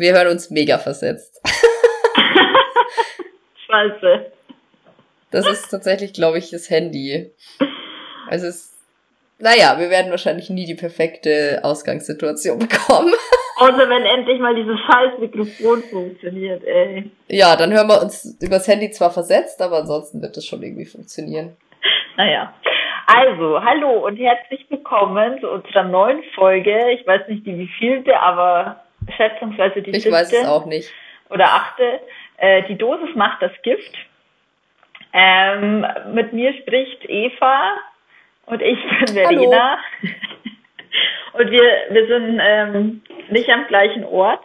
wir hören uns mega versetzt. Scheiße. Das ist tatsächlich, glaube ich, das Handy. Also es naja, wir werden wahrscheinlich nie die perfekte Ausgangssituation bekommen. Außer wenn endlich mal dieses scheiß Mikrofon funktioniert, ey. Ja, dann hören wir uns übers Handy zwar versetzt, aber ansonsten wird es schon irgendwie funktionieren. Naja. Also, hallo und herzlich willkommen zu unserer neuen Folge. Ich weiß nicht die wievielte, aber schätzungsweise die Ich siebte weiß es auch nicht. Oder achte. Äh, die Dosis macht das Gift. Ähm, mit mir spricht Eva und ich bin Verena. und wir, wir sind ähm, nicht am gleichen Ort.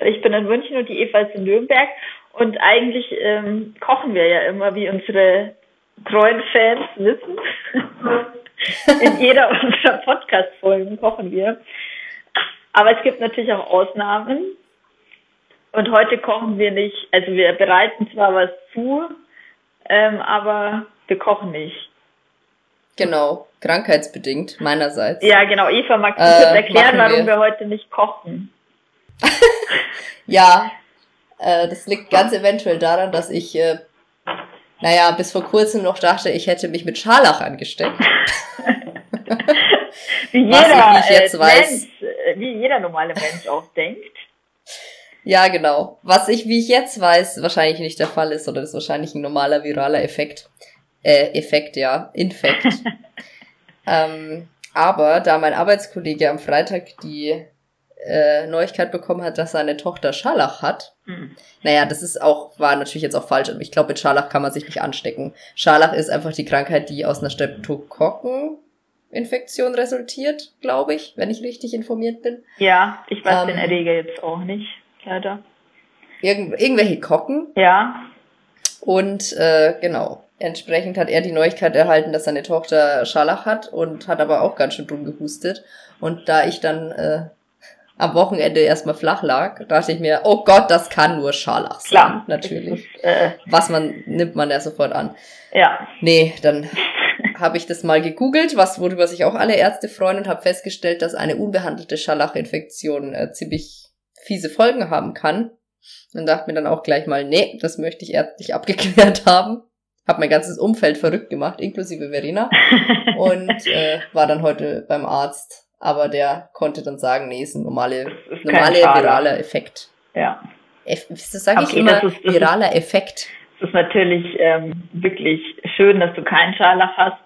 Ich bin in München und die Eva ist in Nürnberg. Und eigentlich ähm, kochen wir ja immer, wie unsere treuen Fans wissen. in jeder unserer Podcast-Folgen kochen wir. Aber es gibt natürlich auch Ausnahmen. Und heute kochen wir nicht, also wir bereiten zwar was zu, ähm, aber wir kochen nicht. Genau, krankheitsbedingt meinerseits. Ja, genau. Eva, magst du äh, kurz erklären, warum wir. wir heute nicht kochen? ja, äh, das liegt ganz eventuell daran, dass ich, äh, naja, bis vor kurzem noch dachte, ich hätte mich mit Scharlach angesteckt. wie jeder, ich, ich jetzt äh, weiß, Mensch, äh, wie jeder normale Mensch auch denkt. Ja, genau. Was ich, wie ich jetzt weiß, wahrscheinlich nicht der Fall ist, oder das ist wahrscheinlich ein normaler viraler Effekt. Äh, Effekt, ja, Infekt. ähm, aber da mein Arbeitskollege am Freitag die äh, Neuigkeit bekommen hat, dass seine Tochter Scharlach hat. Mhm. Naja, das ist auch, war natürlich jetzt auch falsch. Ich glaube, mit Scharlach kann man sich nicht anstecken. Scharlach ist einfach die Krankheit, die aus einer Streptokokkeninfektion resultiert, glaube ich, wenn ich richtig informiert bin. Ja, ich weiß ähm, den Erreger jetzt auch nicht, leider. Irgend, irgendwelche Kocken. Ja. Und äh, genau, Entsprechend hat er die Neuigkeit erhalten, dass seine Tochter Scharlach hat und hat aber auch ganz schön dumm gehustet. Und da ich dann äh, am Wochenende erstmal flach lag, dachte ich mir, oh Gott, das kann nur Scharlach sein. Klar. Natürlich. Ist, äh, was man, nimmt man ja sofort an. Ja. Nee, dann habe ich das mal gegoogelt, was worüber sich auch alle Ärzte freuen und habe festgestellt, dass eine unbehandelte Scharlachinfektion äh, ziemlich fiese Folgen haben kann. Und dachte mir dann auch gleich mal, nee, das möchte ich ärztlich abgeklärt haben. Habe mein ganzes Umfeld verrückt gemacht, inklusive Verena. und äh, war dann heute beim Arzt. Aber der konnte dann sagen, nee, ist ein normale, ist normale viraler Effekt. Ja. Eff das sage ich immer, das ist, das viraler Effekt. Es ist natürlich ähm, wirklich schön, dass du keinen Scharlach hast.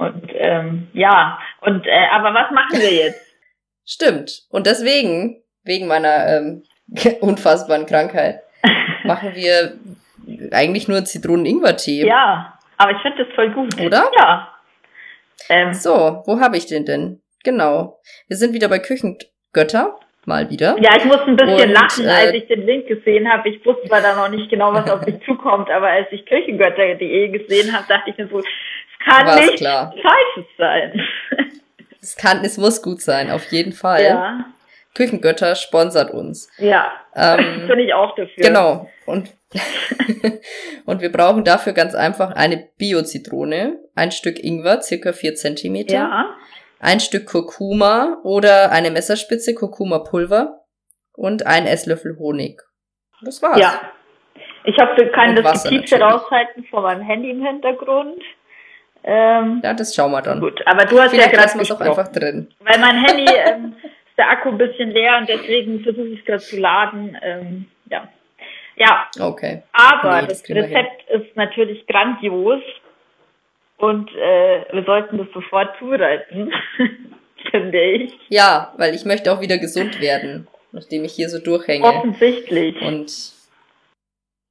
Und ähm, ja, und äh, aber was machen wir jetzt? Stimmt. Und deswegen, wegen meiner ähm, unfassbaren Krankheit, machen wir eigentlich nur Zitronen-Ingwer-Tee. Ja, aber ich finde das voll gut. Oder? Ja. Ähm. So, wo habe ich den denn? Genau. Wir sind wieder bei Küchengötter. Mal wieder. Ja, ich musste ein bisschen Und, lachen, äh, als ich den Link gesehen habe. Ich wusste zwar da noch nicht genau, was auf mich zukommt, aber als ich Küchengötter.de gesehen habe, dachte ich mir so, es kann nicht klar. falsch sein. Es kann, es muss gut sein, auf jeden Fall. Ja. Küchengötter sponsert uns. Ja, ähm, bin ich auch dafür. Genau. Und, und wir brauchen dafür ganz einfach eine Bio-Zitrone, ein Stück Ingwer, circa vier Zentimeter, ja. Ein Stück Kurkuma oder eine Messerspitze Kurkuma-Pulver und ein Esslöffel Honig. Das war's. Ja. Ich hoffe, du kannst das Getiefte raushalten von meinem Handy im Hintergrund. Ähm, ja, das schauen wir dann. Gut, aber du hast Vielleicht ja gerade auch einfach drin. Weil mein Handy ähm, der Akku ein bisschen leer und deswegen versuche ich es gerade zu laden. Ähm, ja. Ja. Okay. Aber nee, das, das Rezept ist natürlich grandios und äh, wir sollten das sofort zubereiten, finde ich. Ja, weil ich möchte auch wieder gesund werden, nachdem ich hier so durchhänge. Offensichtlich. Und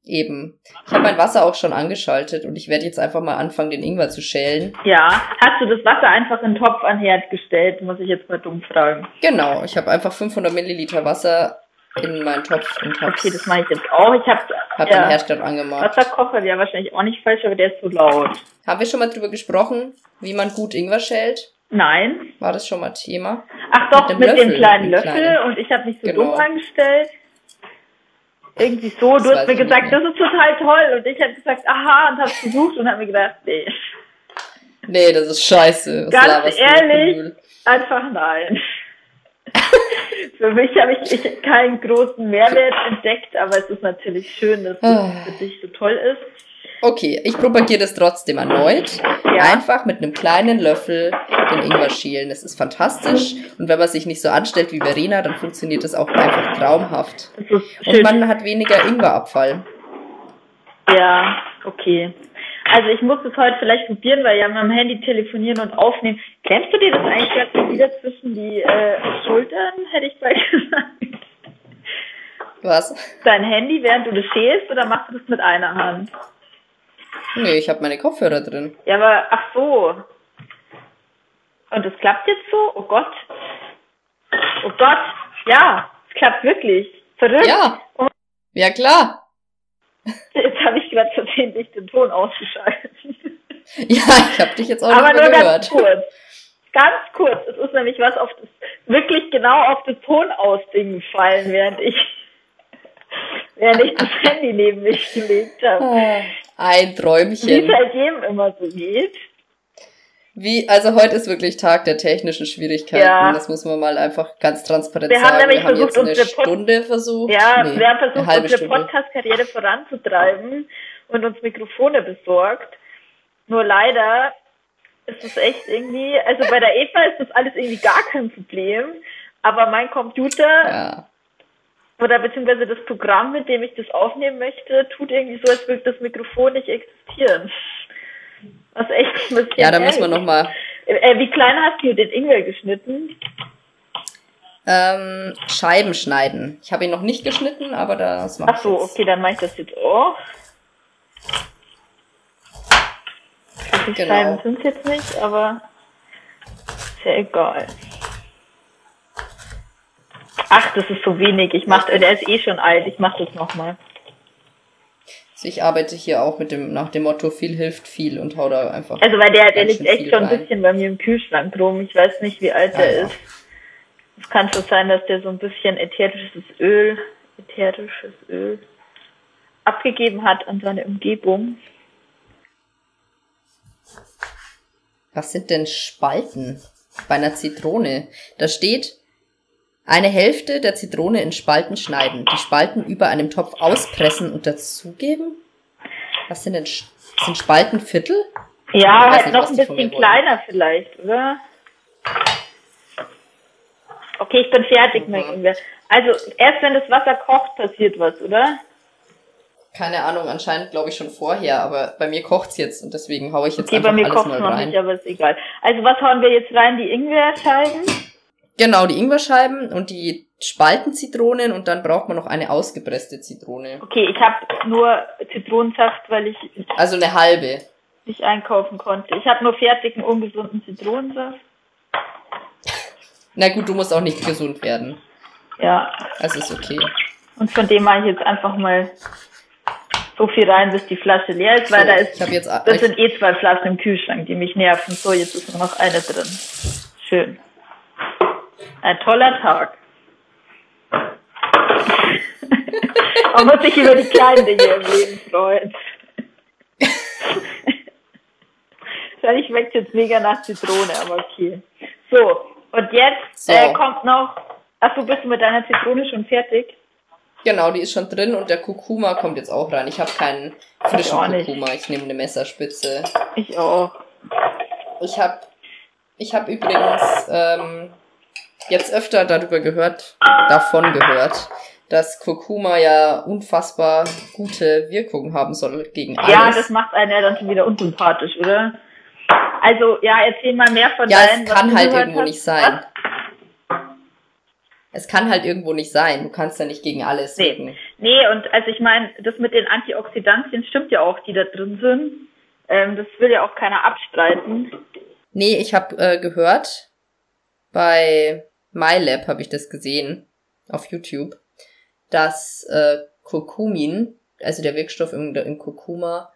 Eben. Ich habe mein Wasser auch schon angeschaltet und ich werde jetzt einfach mal anfangen, den Ingwer zu schälen. Ja. Hast du das Wasser einfach in den Topf an Herd gestellt? Muss ich jetzt mal dumm fragen. Genau. Ich habe einfach 500 Milliliter Wasser in meinen Topf und hab's, Okay, das mache ich jetzt auch. Ich habe hab ja, den Herdstand angemacht. Wasserkocher wäre wahrscheinlich auch nicht falsch, aber der ist zu laut. Haben wir schon mal drüber gesprochen, wie man gut Ingwer schält? Nein. War das schon mal Thema? Ach doch, mit, mit dem kleinen Löffel kleine. und ich habe mich so genau. dumm angestellt. Irgendwie so. Das du hast mir gesagt, das ist total toll. Und ich hätte gesagt, aha, und hab's gesucht und hab mir gedacht, nee. Nee, das ist scheiße. Was Ganz ehrlich, einfach nein. Für mich habe ich, ich keinen großen Mehrwert entdeckt, aber es ist natürlich schön, dass es ah. für dich so toll ist. Okay, ich propagiere das trotzdem erneut. Ja. Einfach mit einem kleinen Löffel den Ingwer schälen. Das ist fantastisch. Und wenn man sich nicht so anstellt wie Verena, dann funktioniert das auch einfach traumhaft. Und man hat weniger Ingwerabfall. Ja, okay. Also ich muss es heute vielleicht probieren, weil ja mit dem Handy telefonieren und aufnehmen. Kennst du dir das eigentlich ganz wieder zwischen die äh, Schultern, hätte ich bald gesagt? Was? Dein Handy, während du das schälst, oder machst du das mit einer Hand? Nee, ich habe meine Kopfhörer drin. Ja, aber ach so. Und es klappt jetzt so? Oh Gott. Oh Gott. Ja, es klappt wirklich. Verrückt. Ja. Ja, klar. Jetzt habe ich gerade versehentlich den Ton ausgeschaltet. Ja, ich habe dich jetzt auch Aber nicht nur gehört. Ganz kurz. Ganz kurz. Es ist nämlich was auf das, wirklich genau auf das Tonausding gefallen, während ich, während ich das Handy neben mich gelegt habe. Ah. Ein Träumchen. Wie es halt jedem immer so geht. Wie, also heute ist wirklich Tag der technischen Schwierigkeiten. Ja. Das muss man mal einfach ganz transparent wir sagen. Haben nämlich wir haben versucht, jetzt eine Stunde Pod versucht. Ja, nee, wir haben versucht, unsere Podcast-Karriere voranzutreiben und uns Mikrofone besorgt. Nur leider ist es echt irgendwie, also bei der Eva ist das alles irgendwie gar kein Problem. Aber mein Computer ja oder beziehungsweise das Programm, mit dem ich das aufnehmen möchte, tut irgendwie so, als würde das Mikrofon nicht existieren. Was echt ein bisschen. Ja, da müssen wir nochmal. Äh, wie klein hast du den Ingwer geschnitten? Ähm, Scheiben schneiden. Ich habe ihn noch nicht geschnitten, aber das mache Ach so, okay, dann mache ich das jetzt auch. Die genau. Scheiben sind jetzt nicht, aber ist ja egal. Ach, das ist so wenig. Ich mach, der ist eh schon alt. Ich mach das nochmal. Ich arbeite hier auch mit dem, nach dem Motto, viel hilft viel und hau da einfach. Also weil der, der liegt echt schon ein bisschen bei mir im Kühlschrank rum. Ich weiß nicht, wie alt der ja, ist. Es kann schon sein, dass der so ein bisschen ätherisches Öl, ätherisches Öl abgegeben hat an seine Umgebung. Was sind denn Spalten bei einer Zitrone? Da steht, eine Hälfte der Zitrone in Spalten schneiden, die Spalten über einem Topf auspressen und dazugeben? Was sind denn sind Spalten Viertel? Ja, halt noch ein bisschen kleiner vielleicht, oder? Okay, ich bin fertig, mhm. Also erst wenn das Wasser kocht, passiert was, oder? Keine Ahnung, anscheinend glaube ich schon vorher, aber bei mir kocht's jetzt und deswegen haue ich jetzt okay, einfach bei mir alles kocht's mal noch rein. Nicht, aber ist egal. Also was hauen wir jetzt rein? Die Ingwerscheiben? Genau, die Ingwerscheiben und die Spaltenzitronen und dann braucht man noch eine ausgepresste Zitrone. Okay, ich habe nur Zitronensaft, weil ich also eine halbe nicht einkaufen konnte. Ich habe nur fertigen ungesunden Zitronensaft. Na gut, du musst auch nicht gesund werden. Ja. Also ist okay. Und von dem mache ich jetzt einfach mal so viel rein, bis die Flasche leer ist, weil so, da ist jetzt, das sind eh zwei Flaschen im Kühlschrank, die mich nerven. So, jetzt ist nur noch eine drin. Schön. Ein toller Tag. Man muss sich über die kleinen Dinge im Leben freuen. Wahrscheinlich schmeckt jetzt mega nach Zitrone, aber okay. So, und jetzt so. Äh, kommt noch. Achso, bist du mit deiner Zitrone schon fertig? Genau, die ist schon drin und der Kurkuma kommt jetzt auch rein. Ich habe keinen frischen ich Kurkuma, ich nehme eine Messerspitze. Ich auch. Ich habe ich hab übrigens ähm, jetzt öfter darüber gehört, davon gehört, dass Kurkuma ja unfassbar gute Wirkungen haben soll gegen alles. Ja, das macht einen ja dann schon wieder unsympathisch, oder? Also, ja, erzähl mal mehr von ja, deinen, es kann halt irgendwo hast. nicht sein. Was? Es kann halt irgendwo nicht sein. Du kannst ja nicht gegen alles nee. wirken. Nee, und also ich meine, das mit den Antioxidantien stimmt ja auch, die da drin sind. Ähm, das will ja auch keiner abstreiten. Nee, ich habe äh, gehört, bei MyLab habe ich das gesehen auf YouTube, dass äh, Kurkumin, also der Wirkstoff im, im Kurkuma,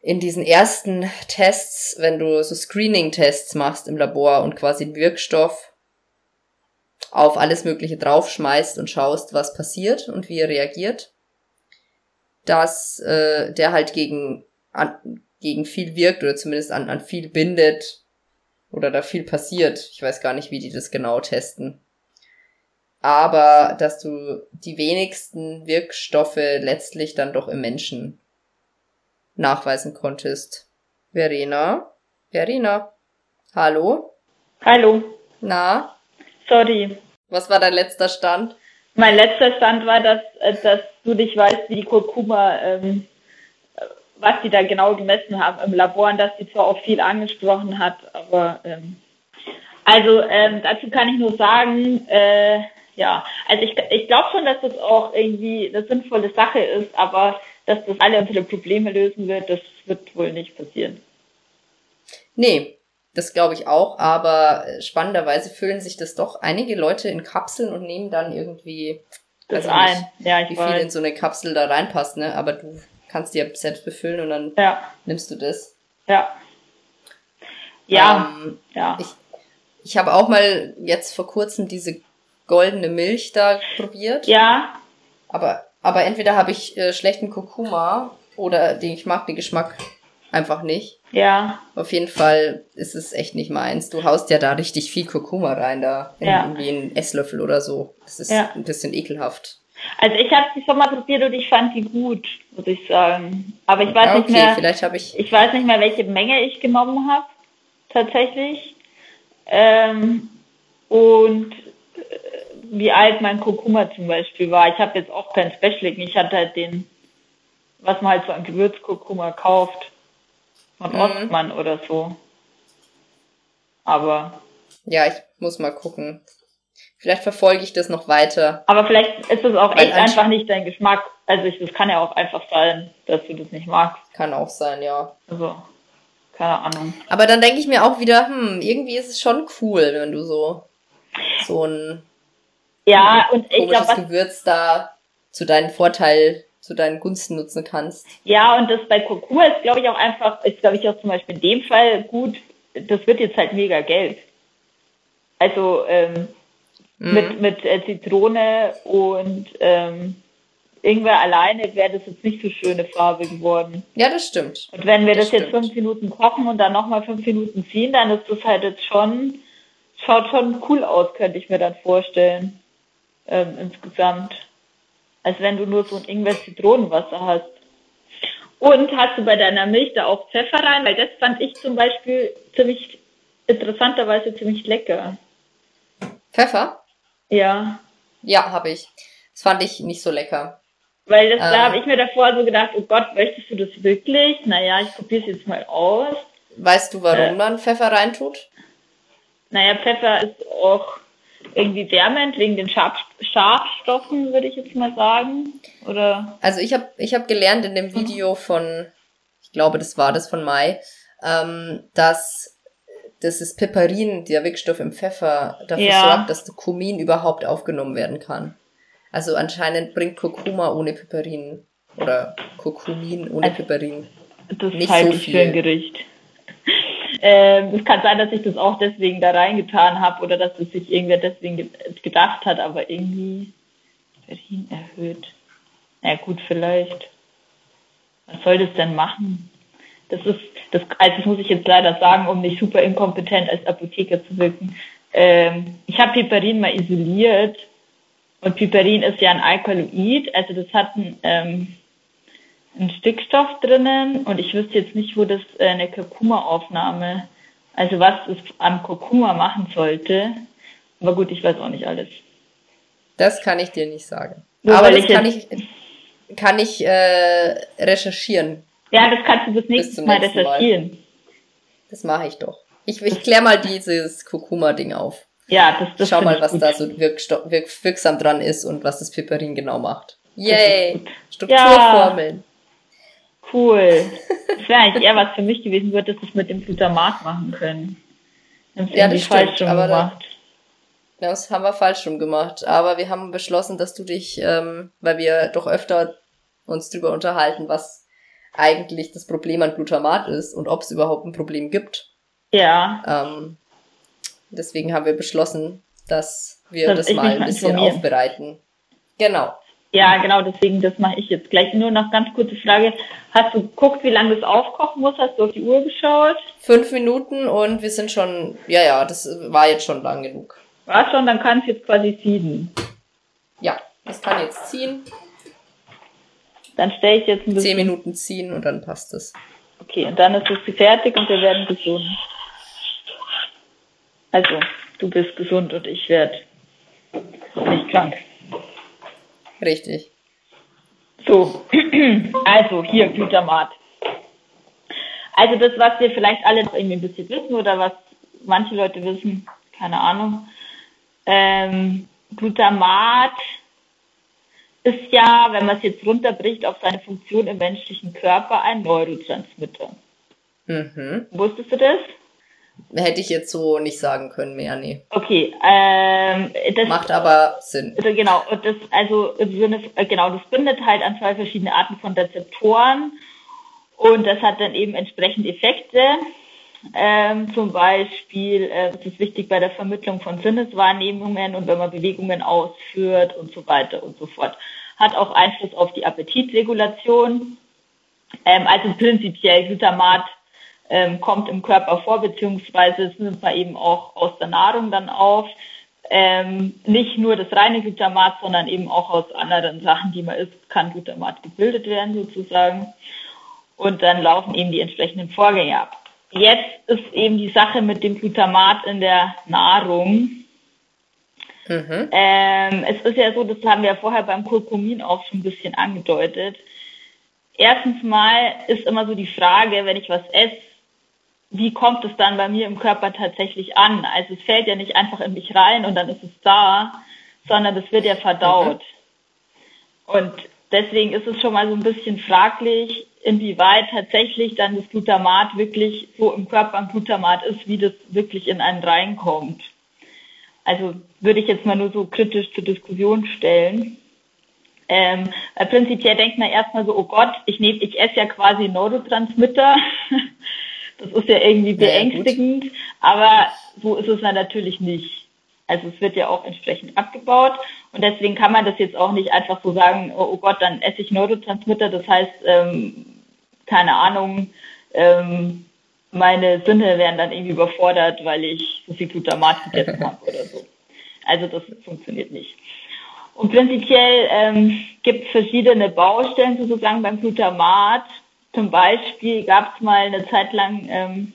in diesen ersten Tests, wenn du so Screening-Tests machst im Labor und quasi den Wirkstoff auf alles Mögliche draufschmeißt und schaust, was passiert und wie er reagiert, dass äh, der halt gegen, an, gegen viel wirkt oder zumindest an, an viel bindet oder da viel passiert. Ich weiß gar nicht, wie die das genau testen. aber dass du die wenigsten Wirkstoffe letztlich dann doch im Menschen nachweisen konntest. Verena? Verena? Hallo? Hallo. Na? Sorry. Was war dein letzter Stand? Mein letzter Stand war, dass, äh, dass du nicht weißt, wie die Kurkuma, ähm, was die da genau gemessen haben im Labor und dass die zwar auch viel angesprochen hat, aber ähm, also ähm, dazu kann ich nur sagen, äh, ja, also ich, ich glaube schon, dass das auch irgendwie eine sinnvolle Sache ist, aber dass das alle unsere Probleme lösen wird, das wird wohl nicht passieren. Nee, das glaube ich auch, aber spannenderweise füllen sich das doch einige Leute in Kapseln und nehmen dann irgendwie das also ein. Nicht, ja, ich wie weiß. viel in so eine Kapsel da reinpasst, ne? Aber du kannst dir selbst befüllen und dann ja. nimmst du das. Ja. Ja. Ähm, ja. Ich, ich habe auch mal jetzt vor kurzem diese goldene Milch da probiert. Ja. Aber, aber entweder habe ich äh, schlechten Kurkuma oder den, ich mag den Geschmack einfach nicht. Ja. Auf jeden Fall ist es echt nicht meins. Du haust ja da richtig viel Kurkuma rein, da in ja. irgendwie einen Esslöffel oder so. Das ist ja. ein bisschen ekelhaft. Also ich habe die schon mal probiert und ich fand die gut, muss ich sagen. Aber ich weiß ja, okay, nicht mehr. Vielleicht habe ich. Ich weiß nicht mehr, welche Menge ich genommen habe, tatsächlich. Ähm, und äh, wie alt mein Kurkuma zum Beispiel war. Ich habe jetzt auch kein Specialing. Ich hatte halt den, was man halt so an Gewürzkurkuma kauft von mhm. Ostmann oder so. Aber. Ja, ich muss mal gucken. Vielleicht verfolge ich das noch weiter. Aber vielleicht ist es auch echt einfach nicht dein Geschmack. Also ich, das kann ja auch einfach sein, dass du das nicht magst. Kann auch sein, ja. Also, keine Ahnung. Aber dann denke ich mir auch wieder, hm, irgendwie ist es schon cool, wenn du so so ein ja, und ich glaube, Gewürz da zu deinem Vorteil zu deinen Gunsten nutzen kannst. Ja, und das bei Kurkuma ist, glaube ich, auch einfach, ist, glaube ich, auch zum Beispiel in dem Fall gut, das wird jetzt halt mega Geld. Also ähm, mhm. mit, mit äh, Zitrone und ähm, Ingwer alleine wäre das jetzt nicht so schöne Farbe geworden. Ja, das stimmt. Und wenn wir das, das jetzt fünf Minuten kochen und dann nochmal fünf Minuten ziehen, dann ist das halt jetzt schon, schaut schon cool aus, könnte ich mir dann vorstellen. Ähm, insgesamt als wenn du nur so ein Ingwer-Zitronenwasser hast. Und hast du bei deiner Milch da auch Pfeffer rein? Weil das fand ich zum Beispiel ziemlich, interessanterweise ziemlich lecker. Pfeffer? Ja. Ja, habe ich. Das fand ich nicht so lecker. Weil das, ähm, da habe ich mir davor so gedacht, oh Gott, möchtest du das wirklich? Naja, ich probiere es jetzt mal aus. Weißt du, warum äh, man Pfeffer reintut? Naja, Pfeffer ist auch irgendwie wärmend wegen den Scharf Schafstoffen, würde ich jetzt mal sagen? Oder? Also ich habe ich hab gelernt in dem Video von, ich glaube, das war das von Mai, ähm, dass das ist Piperin, der Wirkstoff im Pfeffer, dafür ja. sorgt, dass der Kumin überhaupt aufgenommen werden kann. Also anscheinend bringt Kurkuma ohne Piperin oder Kurkumin ohne also, Piperin. Das nicht halte so ich für ein Gericht. Ähm, es kann sein, dass ich das auch deswegen da reingetan habe oder dass es sich irgendwer deswegen ge gedacht hat, aber irgendwie Berlin erhöht. Na gut, vielleicht. Was soll das denn machen? Das ist, das, also das muss ich jetzt leider sagen, um nicht super inkompetent als Apotheker zu wirken. Ähm, ich habe Piperin mal isoliert und Piperin ist ja ein Alkaloid, also das hat ein ähm, ein Stickstoff drinnen und ich wüsste jetzt nicht, wo das äh, eine Kurkuma-Aufnahme, also was es am Kurkuma machen sollte. Aber gut, ich weiß auch nicht alles. Das kann ich dir nicht sagen. Nur Aber das ich kann ich, kann ich äh, recherchieren. Ja, das kannst du das nächste Mal recherchieren. Mal. Das mache ich doch. Ich, ich kläre mal dieses Kurkuma-Ding auf. Ja, das, das Schau mal, was gut. da so wirk, wirksam dran ist und was das Piperin genau macht. Yay! Strukturformeln. Ja. Cool. Das wäre eigentlich eher was für mich gewesen, wird, dass es mit dem Glutamat machen können. Ja, das stimmt, falsch aber gemacht. Da, das haben wir falsch rum gemacht. Aber wir haben beschlossen, dass du dich, ähm, weil wir doch öfter uns drüber unterhalten, was eigentlich das Problem an Glutamat ist und ob es überhaupt ein Problem gibt. Ja. Ähm, deswegen haben wir beschlossen, dass wir das, das mal ein bisschen aufbereiten. Genau. Ja, genau, deswegen, das mache ich jetzt gleich. Nur noch ganz kurze Frage. Hast du geguckt, wie lange das aufkochen muss? Hast du auf die Uhr geschaut? Fünf Minuten und wir sind schon, ja, ja, das war jetzt schon lang genug. War schon, dann kann es jetzt quasi ziehen. Ja, es kann jetzt ziehen. Dann stelle ich jetzt ein bisschen. Zehn Minuten ziehen und dann passt es. Okay, und dann ist es fertig und wir werden gesund. Also, du bist gesund und ich werde nicht krank. Richtig. So, also hier Glutamat. Also das, was wir vielleicht alle noch irgendwie ein bisschen wissen oder was manche Leute wissen, keine Ahnung. Ähm, Glutamat ist ja, wenn man es jetzt runterbricht auf seine Funktion im menschlichen Körper, ein Neurotransmitter. Mhm. Wusstest du das? Hätte ich jetzt so nicht sagen können mehr, nee. Okay, ähm, das macht aber Sinn. Also genau, das also äh, genau, das bindet halt an zwei verschiedene Arten von Rezeptoren und das hat dann eben entsprechend Effekte. Ähm, zum Beispiel äh, ist es wichtig bei der Vermittlung von Sinneswahrnehmungen und wenn man Bewegungen ausführt und so weiter und so fort. Hat auch Einfluss auf die Appetitregulation. Ähm, also prinzipiell Glutamat ähm, kommt im Körper vor, beziehungsweise es nimmt man eben auch aus der Nahrung dann auf. Ähm, nicht nur das reine Glutamat, sondern eben auch aus anderen Sachen, die man isst, kann Glutamat gebildet werden sozusagen. Und dann laufen eben die entsprechenden Vorgänge ab. Jetzt ist eben die Sache mit dem Glutamat in der Nahrung. Mhm. Ähm, es ist ja so, das haben wir ja vorher beim Kurkumin auch schon ein bisschen angedeutet. Erstens mal ist immer so die Frage, wenn ich was esse, wie kommt es dann bei mir im Körper tatsächlich an? Also es fällt ja nicht einfach in mich rein und dann ist es da, sondern es wird ja verdaut. Mhm. Und deswegen ist es schon mal so ein bisschen fraglich, inwieweit tatsächlich dann das Glutamat wirklich so im Körper ein Glutamat ist, wie das wirklich in einen reinkommt. Also würde ich jetzt mal nur so kritisch zur Diskussion stellen. Ähm, weil prinzipiell denkt man erstmal so, oh Gott, ich nehme, ich esse ja quasi Neurotransmitter. das ist ja irgendwie beängstigend, ja, aber so ist es dann natürlich nicht. Also es wird ja auch entsprechend abgebaut und deswegen kann man das jetzt auch nicht einfach so sagen, oh, oh Gott, dann esse ich Neurotransmitter, das heißt, ähm, keine Ahnung, ähm, meine Sinne werden dann irgendwie überfordert, weil ich so viel Glutamat gegessen habe oder so. Also das funktioniert nicht. Und prinzipiell ähm, gibt es verschiedene Baustellen sozusagen beim Glutamat. Zum Beispiel gab es mal eine Zeit lang ähm,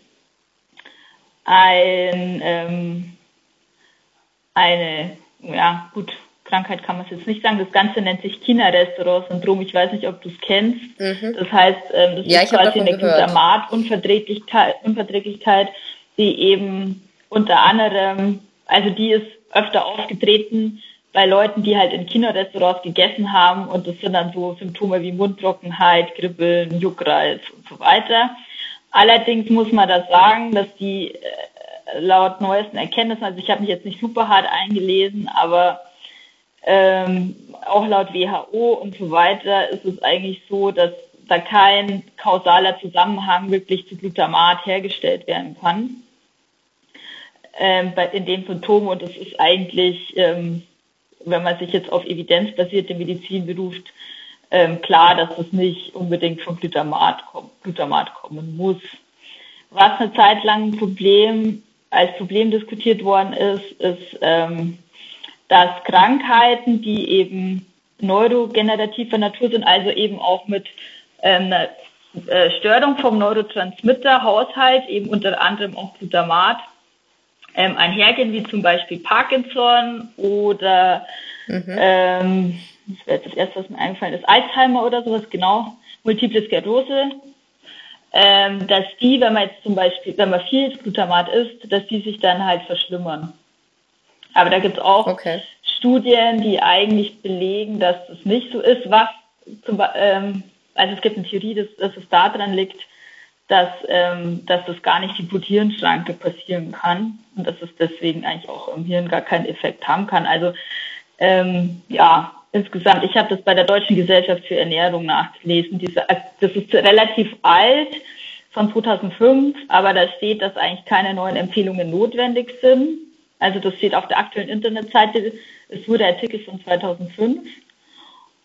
ein ähm, eine, ja gut, Krankheit kann man es jetzt nicht sagen. Das Ganze nennt sich China-Restaurant-Syndrom. Ich weiß nicht, ob du es kennst. Mhm. Das heißt, ähm, das ja, ist quasi eine Glutamat-Unverträglichkeit, Unverträglichkeit, die eben unter anderem, also die ist öfter aufgetreten bei Leuten, die halt in China-Restaurants gegessen haben und das sind dann so Symptome wie Mundtrockenheit, Kribbeln, Juckreiz und so weiter. Allerdings muss man da sagen, dass die äh, laut neuesten Erkenntnissen, also ich habe mich jetzt nicht super hart eingelesen, aber ähm, auch laut WHO und so weiter ist es eigentlich so, dass da kein kausaler Zusammenhang wirklich zu Glutamat hergestellt werden kann ähm, bei, in den Symptomen und es ist eigentlich, ähm, wenn man sich jetzt auf evidenzbasierte Medizin beruft, ähm, klar, dass es nicht unbedingt von Glutamat, Glutamat kommen muss. Was eine Zeit lang ein Problem als Problem diskutiert worden ist, ist, ähm, dass Krankheiten, die eben neurogenerativer Natur sind, also eben auch mit ähm, äh, Störung vom Neurotransmitterhaushalt, eben unter anderem auch Glutamat, ähm, einhergehen, wie zum Beispiel Parkinson oder mhm. ähm, das wäre jetzt das erste, was mir eingefallen ist, Alzheimer oder sowas, genau, Multiple Sklerose, ähm, dass die, wenn man jetzt zum Beispiel, wenn man viel Glutamat isst, dass die sich dann halt verschlimmern. Aber da gibt es auch okay. Studien, die eigentlich belegen, dass das nicht so ist, was zum, ähm, also es gibt eine Theorie, dass, dass es daran liegt, dass, ähm, dass das gar nicht die Blut-Hirn-Schranke passieren kann und dass es deswegen eigentlich auch im Hirn gar keinen Effekt haben kann. Also ähm, ja, insgesamt, ich habe das bei der Deutschen Gesellschaft für Ernährung nachgelesen. Diese, das ist relativ alt, von 2005, aber da steht, dass eigentlich keine neuen Empfehlungen notwendig sind. Also das steht auf der aktuellen Internetseite. Es wurde Artikel von 2005.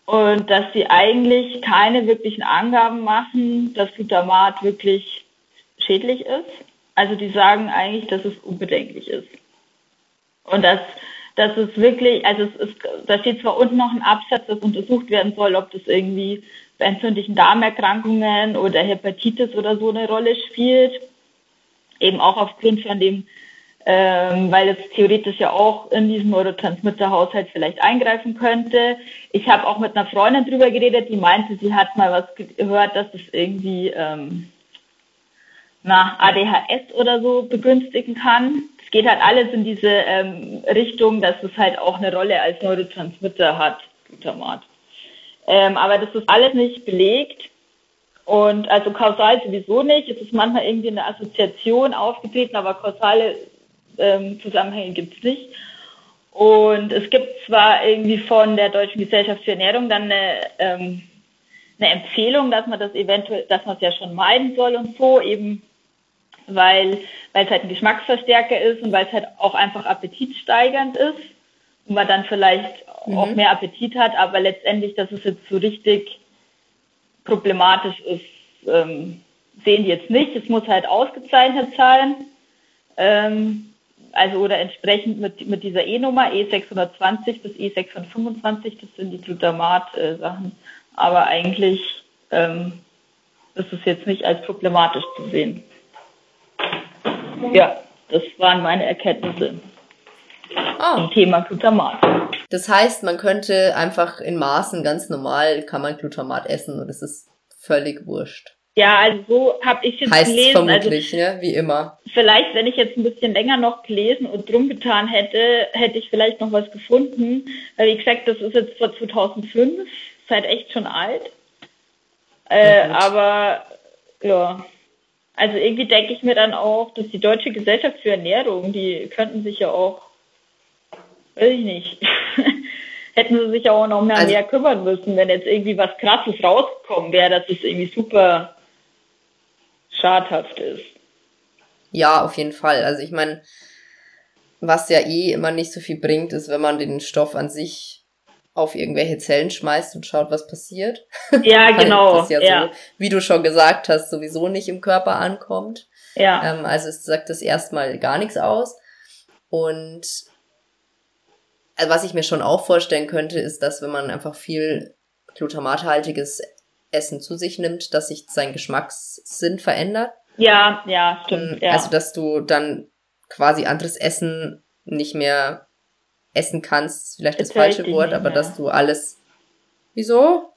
Und dass sie eigentlich keine wirklichen Angaben machen, dass Glutamat wirklich schädlich ist. Also die sagen eigentlich, dass es unbedenklich ist. Und das, das ist wirklich, also es ist, da steht zwar unten noch ein Absatz, das untersucht werden soll, ob das irgendwie bei entzündlichen Darmerkrankungen oder Hepatitis oder so eine Rolle spielt. Eben auch aufgrund von dem, ähm, weil es theoretisch ja auch in diesem Neurotransmitterhaushalt vielleicht eingreifen könnte. Ich habe auch mit einer Freundin drüber geredet, die meinte, sie hat mal was gehört, dass es irgendwie ähm, na, ADHS oder so begünstigen kann. Es geht halt alles in diese ähm, Richtung, dass es halt auch eine Rolle als Neurotransmitter hat, Glutamat. Ähm, aber das ist alles nicht belegt. Und also kausal sowieso nicht. Es ist manchmal irgendwie eine Assoziation aufgetreten, aber kausale ähm, Zusammenhänge gibt es nicht. Und es gibt zwar irgendwie von der Deutschen Gesellschaft für Ernährung dann eine, ähm, eine Empfehlung, dass man das eventuell, dass man es ja schon meiden soll und so, eben weil, weil es halt ein Geschmacksverstärker ist und weil es halt auch einfach appetitsteigernd ist und man dann vielleicht mhm. auch mehr Appetit hat, aber letztendlich, dass es jetzt so richtig problematisch ist, ähm, sehen die jetzt nicht. Es muss halt ausgezeichnet sein. Ähm, also oder entsprechend mit, mit dieser E-Nummer E620 bis E625, das sind die Glutamat-Sachen. Aber eigentlich ähm, ist es jetzt nicht als problematisch zu sehen. Ja, das waren meine Erkenntnisse ah. zum Thema Glutamat. Das heißt, man könnte einfach in Maßen ganz normal kann man Glutamat essen und es ist völlig wurscht. Ja, also so habe ich jetzt heißt gelesen. vermutlich, also, ne? wie immer. Vielleicht, wenn ich jetzt ein bisschen länger noch gelesen und drum getan hätte, hätte ich vielleicht noch was gefunden. Weil wie gesagt, das ist jetzt vor 2005, ist halt echt schon alt. Äh, aber ja, also irgendwie denke ich mir dann auch, dass die Deutsche Gesellschaft für Ernährung, die könnten sich ja auch weiß ich nicht. Hätten sie sich auch noch mehr, also, mehr kümmern müssen, wenn jetzt irgendwie was Krasses rausgekommen wäre, dass es irgendwie super schadhaft ist. Ja, auf jeden Fall. Also ich meine, was ja eh immer nicht so viel bringt, ist, wenn man den Stoff an sich auf irgendwelche Zellen schmeißt und schaut, was passiert. Ja, genau. das ja, ja. So, wie du schon gesagt hast, sowieso nicht im Körper ankommt. Ja. Ähm, also es sagt das erstmal gar nichts aus. Und also was ich mir schon auch vorstellen könnte, ist, dass wenn man einfach viel glutamathaltiges Essen zu sich nimmt, dass sich sein Geschmackssinn verändert. Ja, ja, stimmt. Ähm, ja. Also dass du dann quasi anderes Essen nicht mehr essen kannst, vielleicht Jetzt das falsche Wort, aber dass du alles. Wieso?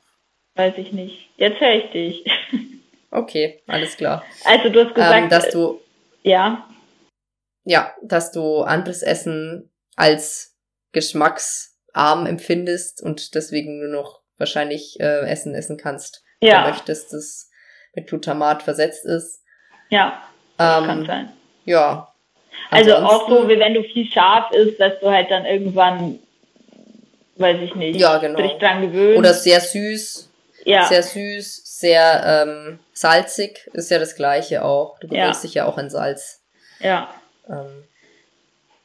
Weiß ich nicht. Jetzt höre ich dich. Okay, alles klar. Also du hast gesagt, ähm, dass du ja, ja, dass du anderes Essen als geschmacksarm empfindest und deswegen nur noch wahrscheinlich äh, Essen essen kannst. Ja. Du möchtest, das mit Glutamat versetzt ist. Ja, ähm, kann sein. Ja. Also auch so, wie wenn du viel scharf isst, dass du halt dann irgendwann, weiß ich nicht, ja, genau. dich dran gewöhnst. Oder sehr süß. Ja. Sehr süß, sehr ähm, salzig ist ja das gleiche auch. Du gewöhnst ja. dich ja auch an Salz. Ja. Ähm,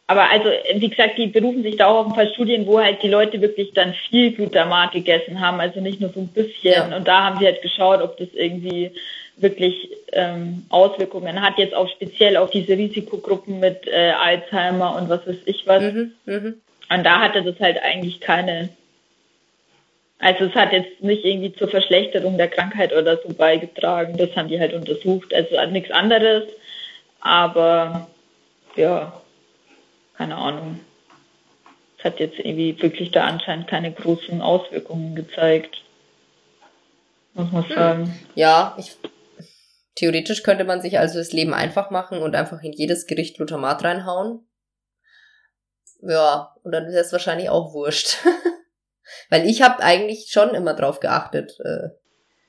aber also, wie gesagt, die berufen sich da auch auf ein paar Studien, wo halt die Leute wirklich dann viel Glutamat gegessen haben, also nicht nur so ein bisschen. Ja. Und da haben sie halt geschaut, ob das irgendwie wirklich ähm, Auswirkungen hat, jetzt auch speziell auf diese Risikogruppen mit äh, Alzheimer und was weiß ich was. Mhm, mh. Und da hatte das halt eigentlich keine, also es hat jetzt nicht irgendwie zur Verschlechterung der Krankheit oder so beigetragen. Das haben die halt untersucht. Also nichts anderes. Aber ja, keine Ahnung. Es hat jetzt irgendwie wirklich da anscheinend keine großen Auswirkungen gezeigt. Muss man hm. sagen. Ja, ich, theoretisch könnte man sich also das Leben einfach machen und einfach in jedes Gericht Glutamat reinhauen. Ja, und dann ist es wahrscheinlich auch wurscht. Weil ich habe eigentlich schon immer drauf geachtet, äh,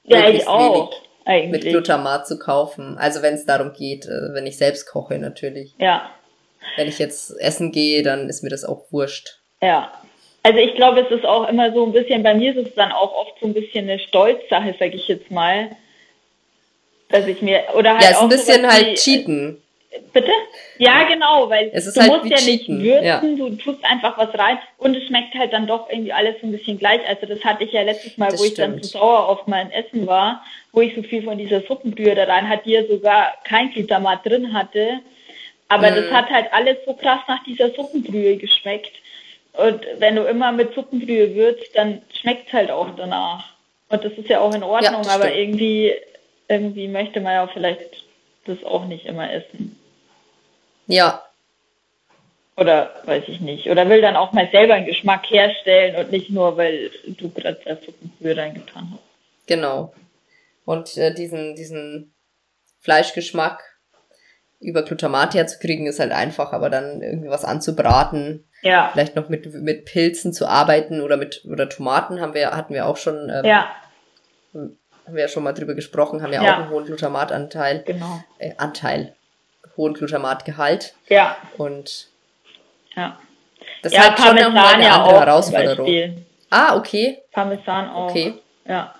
ja, ich auch, eigentlich. mit Glutamat zu kaufen. Also wenn es darum geht, äh, wenn ich selbst koche natürlich. Ja, wenn ich jetzt essen gehe, dann ist mir das auch wurscht. Ja. Also ich glaube, es ist auch immer so ein bisschen, bei mir ist es dann auch oft so ein bisschen eine Stolzsache, sag ich jetzt mal. Dass ich mir, oder halt. Ja, ist ein bisschen halt wie, cheaten. Bitte? Ja, genau, weil du halt musst ja cheaten. nicht würzen, ja. du tust einfach was rein und es schmeckt halt dann doch irgendwie alles so ein bisschen gleich. Also das hatte ich ja letztes Mal, das wo stimmt. ich dann zu sauer auf mein Essen war, wo ich so viel von dieser Suppenbrühe da rein hatte, die ja sogar kein Glutamat drin hatte Aber mhm. das hat halt alles so krass nach dieser Suppenbrühe geschmeckt. Und wenn du immer mit Suppenbrühe würzt, dann schmeckt es halt auch danach. Und das ist ja auch in Ordnung, ja, aber irgendwie, irgendwie möchte man ja vielleicht das auch nicht immer essen. Ja. Oder weiß ich nicht. Oder will dann auch mal selber einen Geschmack herstellen und nicht nur, weil du gerade das Suppenbrühe reingetan hast. Genau. Und äh, diesen, diesen Fleischgeschmack über Glutamat herzukriegen, ist halt einfach, aber dann irgendwie was anzubraten. Ja. Vielleicht noch mit, mit Pilzen zu arbeiten oder mit oder Tomaten haben wir, hatten wir auch schon. Ähm, ja. Haben wir ja schon mal drüber gesprochen, haben ja, ja. auch einen hohen Glutamatanteil. Genau. Äh, Anteil. Hohen Glutamatgehalt. Ja. Und ja. Das ja, hat schon auch eine andere auch, Herausforderung. Ah, okay. Parmesan auch. Okay. Ja.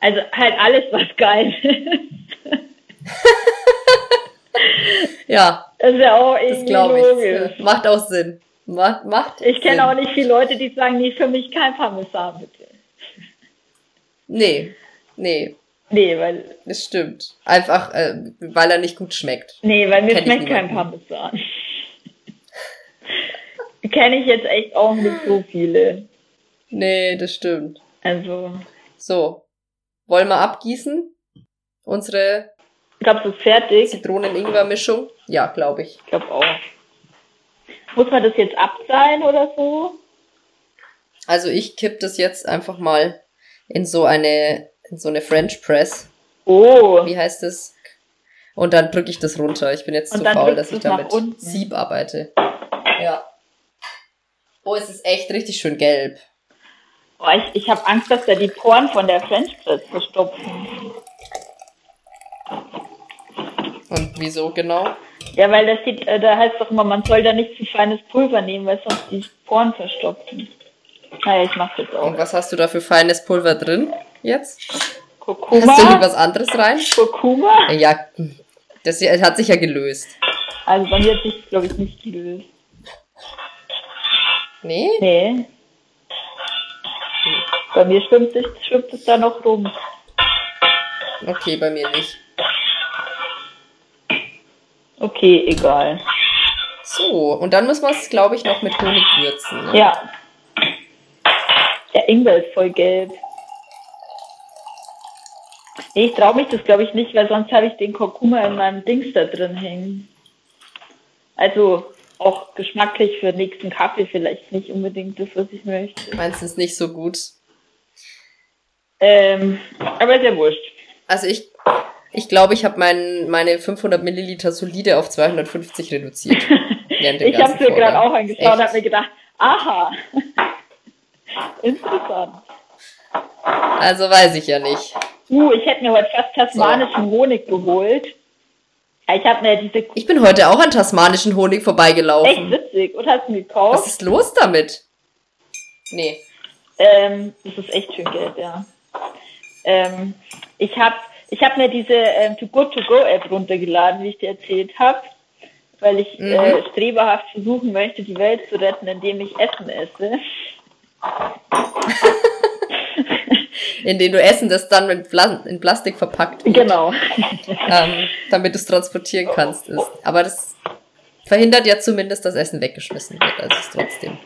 Also halt alles, was geil ist. ja. Das ist ja auch irgendwie das logisch. Ich. Macht auch Sinn. Macht, macht ich kenne auch nicht viele Leute, die sagen, nee, für mich kein Parmesan, bitte. Nee, nee. Nee, weil. Das stimmt. Einfach, äh, weil er nicht gut schmeckt. Nee, weil mir Kenn schmeckt kein Parmesan. Kenne ich jetzt echt auch nicht so viele. Nee, das stimmt. Also. So. Wollen wir abgießen? Unsere ich glaube, so fertig. Zitronen-Ingwer-Mischung? Ja, glaube ich. Ich glaube auch. Muss man das jetzt abseilen oder so? Also ich kipp das jetzt einfach mal in so eine, in so eine French Press. Oh. Wie heißt das? Und dann drücke ich das runter. Ich bin jetzt zu faul, dass ich damit Sieb arbeite. Ja. Oh, es ist echt richtig schön gelb. Oh, ich, ich habe Angst, dass da die Poren von der French Press verstopfen. Und wieso genau? Ja, weil das sieht, äh, da heißt doch immer, man soll da nicht zu feines Pulver nehmen, weil sonst die Poren verstopfen. Naja, ich mach das auch. Und was hast du da für feines Pulver drin jetzt? Kurkuma. Hast du hier was anderes rein? Kurkuma? Ja, das hat sich ja gelöst. Also bei mir hat sich, glaube ich, nicht gelöst. Nee? Nee. Bei mir schwimmt es, schwimmt es da noch rum. Okay, bei mir nicht. Okay, egal. So, und dann muss man es, glaube ich, noch mit Honig würzen. Ne? Ja. Der Ingwer ist voll gelb. Nee, ich traue mich das, glaube ich, nicht, weil sonst habe ich den Kurkuma in meinem Dings da drin hängen. Also auch geschmacklich für den nächsten Kaffee vielleicht nicht unbedingt das, was ich möchte. Meinst du es nicht so gut? Ähm, aber sehr wurscht. Also ich ich glaube, ich habe mein, meine 500 Milliliter solide auf 250 reduziert. ich habe mir gerade auch angeschaut und habe mir gedacht, aha, interessant. Also weiß ich ja nicht. Uh, ich hätte mir heute fast tasmanischen so. Honig geholt. Ich habe mir diese. Ich bin heute auch an tasmanischen Honig vorbeigelaufen. Echt witzig. Und hast du ihn gekauft? Was ist los damit? Nee. Ähm, das ist echt schön gelb, ja. Ähm, ich habe ich habe mir diese ähm, Too Good To Go App runtergeladen, wie ich dir erzählt habe, weil ich mhm. äh, streberhaft versuchen möchte, die Welt zu retten, indem ich Essen esse. indem du Essen, das dann in, Pla in Plastik verpackt wird, genau, ähm, damit du es transportieren kannst, ist. Aber das verhindert ja zumindest, dass Essen weggeschmissen wird. Also ist trotzdem.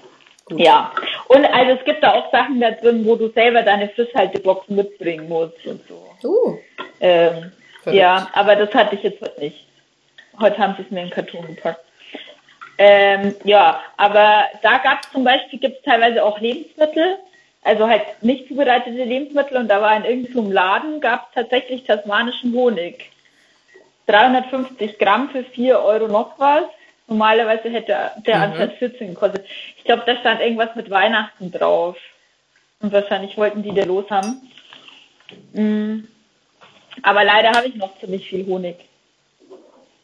Gut. Ja, und also es gibt da auch Sachen da drin, wo du selber deine Frischhalteboxen mitbringen musst und so. Uh. Ähm, ja, aber das hatte ich jetzt heute nicht. Heute haben sie es mir in den Karton gepackt. Ähm, ja, aber da gab es zum Beispiel, gibt es teilweise auch Lebensmittel, also halt nicht zubereitete Lebensmittel und da war in irgendeinem Laden, gab es tatsächlich tasmanischen Honig. 350 Gramm für 4 Euro noch was. Normalerweise hätte der mhm. Anzahl 14 gekostet. Ich glaube, da stand irgendwas mit Weihnachten drauf. Und wahrscheinlich wollten die da los haben. Mhm. Aber leider habe ich noch ziemlich viel Honig.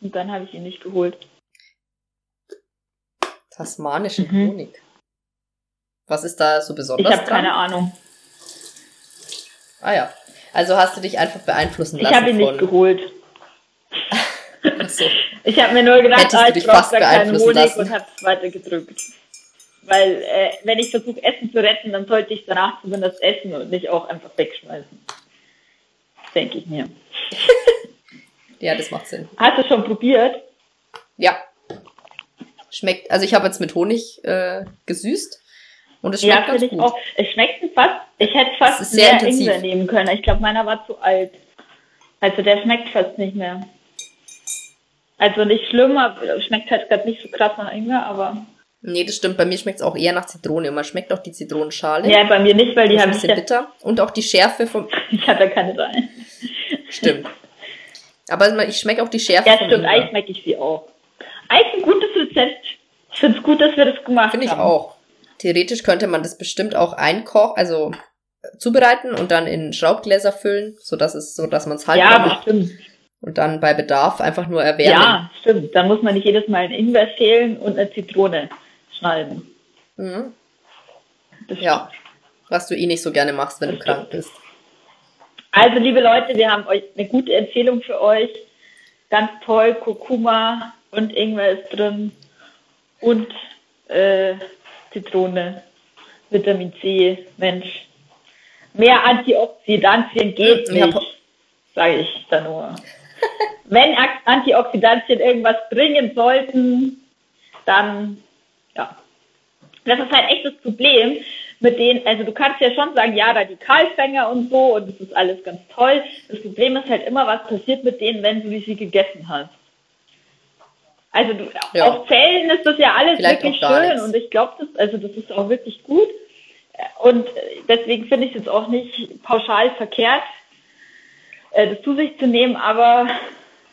Und dann habe ich ihn nicht geholt. Tasmanischen mhm. Honig. Was ist da so besonders? Ich habe keine Ahnung. Ah ja. Also hast du dich einfach beeinflussen lassen. Ich habe ihn nicht geholt. Ich habe mir nur gedacht, ah, ich brauche da keinen Honig lassen. und habe es weiter gedrückt. Weil äh, wenn ich versuche, Essen zu retten, dann sollte ich danach zumindest essen und nicht auch einfach wegschmeißen. Denke ich mir. ja, das macht Sinn. Hast du schon probiert? Ja. Schmeckt, also ich habe jetzt mit Honig äh, gesüßt und es schmeckt ja, ganz gut. Auch. Es schmeckt fast, ich hätte fast mehr intensiv. Ingwer nehmen können. Ich glaube, meiner war zu alt. Also der schmeckt fast nicht mehr. Also nicht schlimm, aber schmeckt halt gerade nicht so krass nach Ingwer, aber. Nee, das stimmt. Bei mir schmeckt es auch eher nach Zitrone. man schmeckt auch die Zitronenschale. Ja, bei mir nicht, weil die haben ein bisschen ja bitter. Und auch die Schärfe vom. ich hatte keine rein. Stimmt. Aber ich schmecke auch die Schärfe ja, stimmt. Ingwer. Eigentlich schmecke ich sie auch. Eigentlich ein gutes Rezept. Ich finde es gut, dass wir das gemacht Find haben. Finde ich auch. Theoretisch könnte man das bestimmt auch einkochen, also zubereiten und dann in Schraubgläser füllen, so dass es so, dass man es haltbar ja, macht. Und dann bei Bedarf einfach nur erwärmen. Ja, stimmt. Dann muss man nicht jedes Mal ein Ingwer schälen und eine Zitrone schneiden. Mhm. Ja, was du eh nicht so gerne machst, wenn das du krank bist. Also, liebe Leute, wir haben euch eine gute Empfehlung für euch. Ganz toll, Kurkuma und Ingwer ist drin und äh, Zitrone, Vitamin C, Mensch. Mehr Antioxidantien geht nicht, sage ich da nur. Wenn Antioxidantien irgendwas bringen sollten, dann ja. Das ist halt echt das Problem mit denen, also du kannst ja schon sagen, ja, Radikalfänger und so und das ist alles ganz toll. Das Problem ist halt immer, was passiert mit denen, wenn du sie gegessen hast. Also du, ja. auf Zellen ist das ja alles Vielleicht wirklich schön nichts. und ich glaube, das, also das ist auch wirklich gut. Und deswegen finde ich es jetzt auch nicht pauschal verkehrt, äh, das zu sich zu nehmen, aber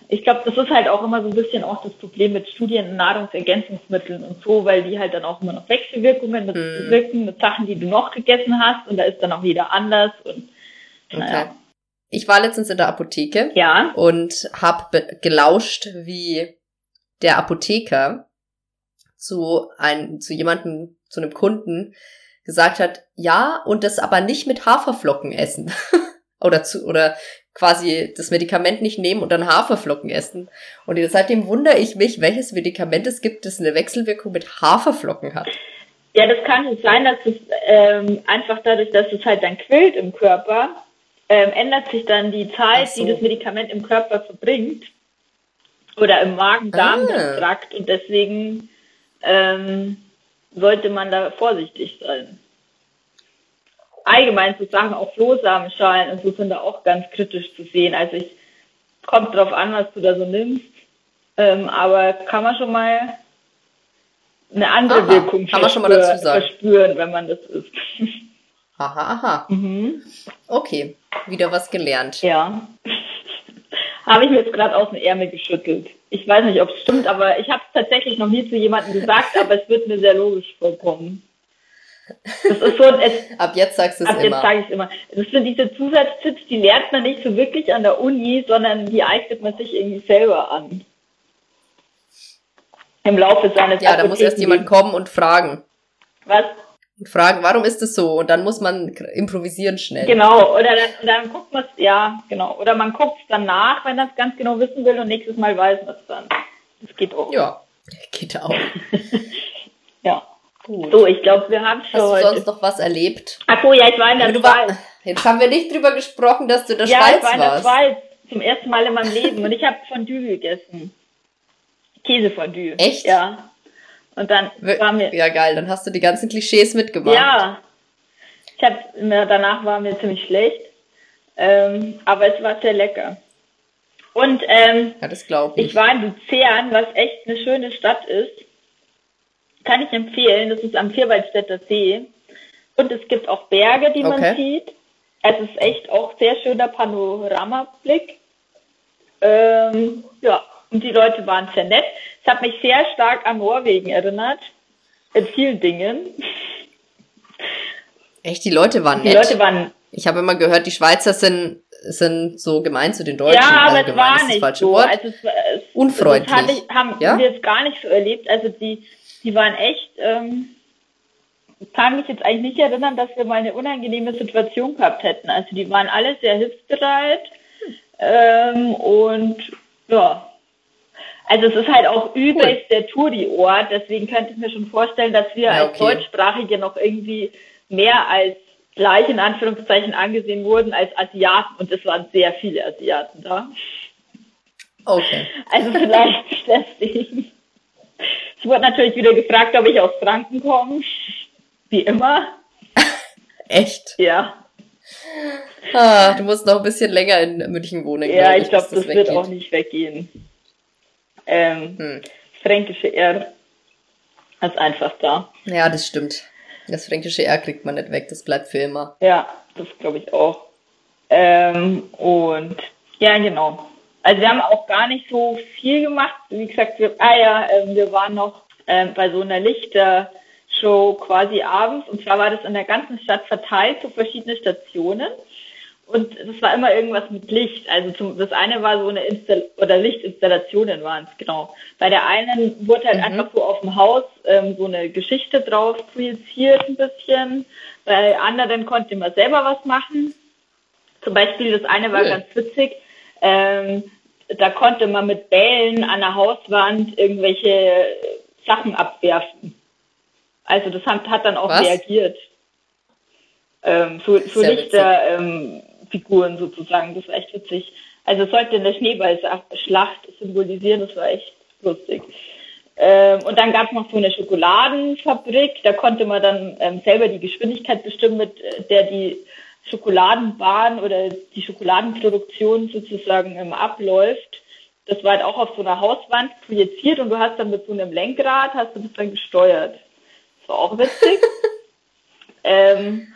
ich glaube, das ist halt auch immer so ein bisschen auch das Problem mit Studien und Nahrungsergänzungsmitteln und so, weil die halt dann auch immer noch Wechselwirkungen mit hm. wirken, mit Sachen, die du noch gegessen hast und da ist dann auch jeder anders und naja. Okay. Ich war letztens in der Apotheke ja. und habe gelauscht, wie der Apotheker zu ein, zu jemandem, zu einem Kunden gesagt hat, ja, und das aber nicht mit Haferflocken essen. oder zu, oder quasi das Medikament nicht nehmen und dann Haferflocken essen. Und seitdem wundere ich mich, welches Medikament es gibt, das eine Wechselwirkung mit Haferflocken hat. Ja, das kann nicht sein, dass es ähm, einfach dadurch, dass es halt dann quillt im Körper, ähm, ändert sich dann die Zeit, so. die das Medikament im Körper verbringt oder im Magen-Darm-Trakt ah. und deswegen ähm, sollte man da vorsichtig sein allgemein zu Sachen, auch Flohsamenschalen und so sind da auch ganz kritisch zu sehen. Also ich kommt drauf an, was du da so nimmst. Ähm, aber kann man schon mal eine andere aha, Wirkung kann man schon mal dazu sagen. verspüren, wenn man das isst. Aha, aha. Mhm. Okay, wieder was gelernt. Ja. habe ich mir jetzt gerade aus dem Ärmel geschüttelt. Ich weiß nicht, ob es stimmt, aber ich habe es tatsächlich noch nie zu jemandem gesagt, aber es wird mir sehr logisch vorkommen. Das ist so, es, ab jetzt sagst du es immer. Ab jetzt sage ich es immer. Das sind diese Zusatztipps, die lernt man nicht so wirklich an der Uni, sondern die eignet man sich irgendwie selber an. Im Laufe seines Ja, da muss erst jemand kommen und fragen. Was? Und fragen, warum ist das so? Und dann muss man improvisieren schnell. Genau, oder dann, dann guckt man es, ja, genau. Oder man guckt es dann nach, wenn man es ganz genau wissen will und nächstes Mal weiß man es dann. Das geht auch. Ja, geht auch. ja. Gut. So, ich glaube, wir haben schon. Hast du sonst noch was erlebt? Ach so, ja, ich war in der Schweiz. War, jetzt haben wir nicht drüber gesprochen, dass du in der ja, Schweiz warst. Ja, ich war in der Schweiz zum ersten Mal in meinem Leben und ich habe Fondue gegessen. Käsefondue. Echt? Ja. Und dann waren wir. Ja, geil, dann hast du die ganzen Klischees mitgemacht. Ja. Ich hab, danach war mir ziemlich schlecht. Ähm, aber es war sehr lecker. Und ähm, ja, das ich. ich war in Luzern, was echt eine schöne Stadt ist kann ich empfehlen. Das ist am Vierwaldstätter See. Und es gibt auch Berge, die okay. man sieht. Es ist echt auch sehr schöner Panoramablick. Ähm, ja, und die Leute waren sehr nett. Es hat mich sehr stark an Norwegen erinnert. In vielen Dingen. Echt, die Leute waren die nett? Die Leute waren. Ich habe immer gehört, die Schweizer sind, sind so gemein zu den Deutschen. Ja, aber also es war nicht so. Also es, es, Unfreundlich. Das ich, haben ja? wir jetzt gar nicht so erlebt. Also die, die waren echt, ähm, ich kann mich jetzt eigentlich nicht erinnern, dass wir mal eine unangenehme Situation gehabt hätten. Also die waren alle sehr hilfsbereit ähm, und ja. Also es ist halt auch übelst cool. der Touri-Ort, deswegen könnte ich mir schon vorstellen, dass wir ja, okay. als Deutschsprachige noch irgendwie mehr als gleich in Anführungszeichen angesehen wurden als Asiaten und es waren sehr viele Asiaten da. Okay. Also vielleicht deswegen. Ich wurde natürlich wieder gefragt, ob ich aus Franken komme. Wie immer. Echt? Ja. Ah, du musst noch ein bisschen länger in München wohnen. Ja, ich, ich glaube, das, das wird auch nicht weggehen. Ähm, hm. Fränkische R ist einfach da. Ja, das stimmt. Das fränkische R kriegt man nicht weg, das bleibt für immer. Ja, das glaube ich auch. Ähm, und ja, genau. Also wir haben auch gar nicht so viel gemacht. Wie gesagt, wir, ah ja, äh, wir waren noch äh, bei so einer Lichtershow quasi abends. Und zwar war das in der ganzen Stadt verteilt, so verschiedene Stationen. Und das war immer irgendwas mit Licht. Also zum, das eine war so eine Install oder Lichtinstallationen waren es, genau. Bei der einen wurde halt mhm. einfach so auf dem Haus ähm, so eine Geschichte drauf projiziert ein bisschen. Bei anderen konnte man selber was machen. Zum Beispiel das eine war cool. ganz witzig. Ähm, da konnte man mit Bällen an der Hauswand irgendwelche Sachen abwerfen. Also das hat, hat dann auch Was? reagiert. Ähm, so so Lichterfiguren ähm, sozusagen, das war echt witzig. Also es sollte eine Schneeballschlacht symbolisieren, das war echt lustig. Ähm, und dann gab es noch so eine Schokoladenfabrik, da konnte man dann ähm, selber die Geschwindigkeit bestimmen, mit der die Schokoladenbahn oder die Schokoladenproduktion sozusagen ähm, abläuft. Das war halt auch auf so einer Hauswand projiziert und du hast dann mit so einem Lenkrad, hast du das dann gesteuert. Das war auch witzig. ähm,